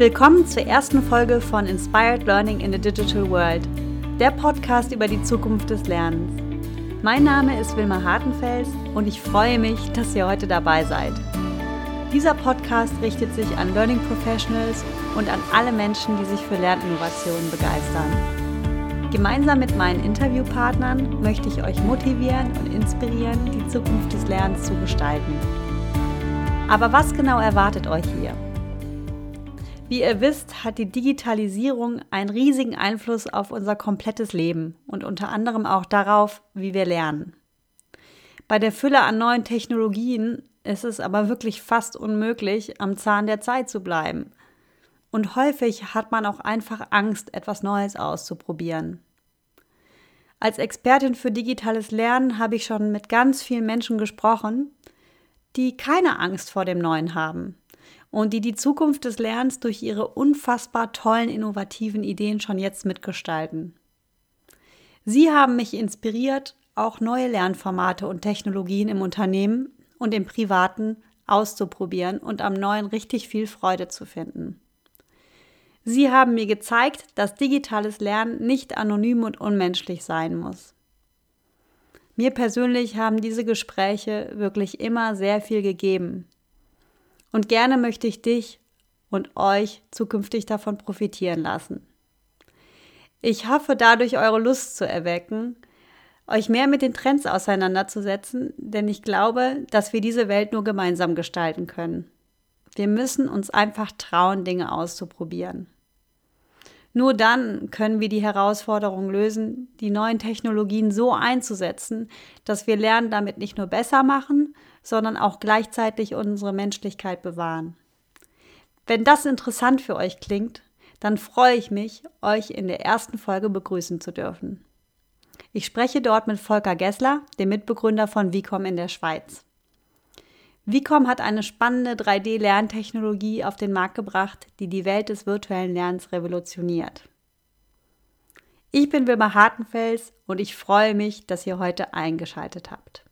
Willkommen zur ersten Folge von Inspired Learning in the Digital World, der Podcast über die Zukunft des Lernens. Mein Name ist Wilma Hartenfels und ich freue mich, dass ihr heute dabei seid. Dieser Podcast richtet sich an Learning Professionals und an alle Menschen, die sich für Lerninnovationen begeistern. Gemeinsam mit meinen Interviewpartnern möchte ich euch motivieren und inspirieren, die Zukunft des Lernens zu gestalten. Aber was genau erwartet euch hier? Wie ihr wisst, hat die Digitalisierung einen riesigen Einfluss auf unser komplettes Leben und unter anderem auch darauf, wie wir lernen. Bei der Fülle an neuen Technologien ist es aber wirklich fast unmöglich, am Zahn der Zeit zu bleiben. Und häufig hat man auch einfach Angst, etwas Neues auszuprobieren. Als Expertin für digitales Lernen habe ich schon mit ganz vielen Menschen gesprochen, die keine Angst vor dem Neuen haben und die die Zukunft des Lernens durch ihre unfassbar tollen, innovativen Ideen schon jetzt mitgestalten. Sie haben mich inspiriert, auch neue Lernformate und Technologien im Unternehmen und im Privaten auszuprobieren und am Neuen richtig viel Freude zu finden. Sie haben mir gezeigt, dass digitales Lernen nicht anonym und unmenschlich sein muss. Mir persönlich haben diese Gespräche wirklich immer sehr viel gegeben und gerne möchte ich dich und euch zukünftig davon profitieren lassen. Ich hoffe dadurch eure Lust zu erwecken, euch mehr mit den Trends auseinanderzusetzen, denn ich glaube, dass wir diese Welt nur gemeinsam gestalten können. Wir müssen uns einfach trauen, Dinge auszuprobieren. Nur dann können wir die Herausforderung lösen, die neuen Technologien so einzusetzen, dass wir Lernen damit nicht nur besser machen, sondern auch gleichzeitig unsere Menschlichkeit bewahren. Wenn das interessant für euch klingt, dann freue ich mich, euch in der ersten Folge begrüßen zu dürfen. Ich spreche dort mit Volker Gessler, dem Mitbegründer von Vicom in der Schweiz. Vicom hat eine spannende 3D-Lerntechnologie auf den Markt gebracht, die die Welt des virtuellen Lernens revolutioniert. Ich bin Wilma Hartenfels und ich freue mich, dass ihr heute eingeschaltet habt.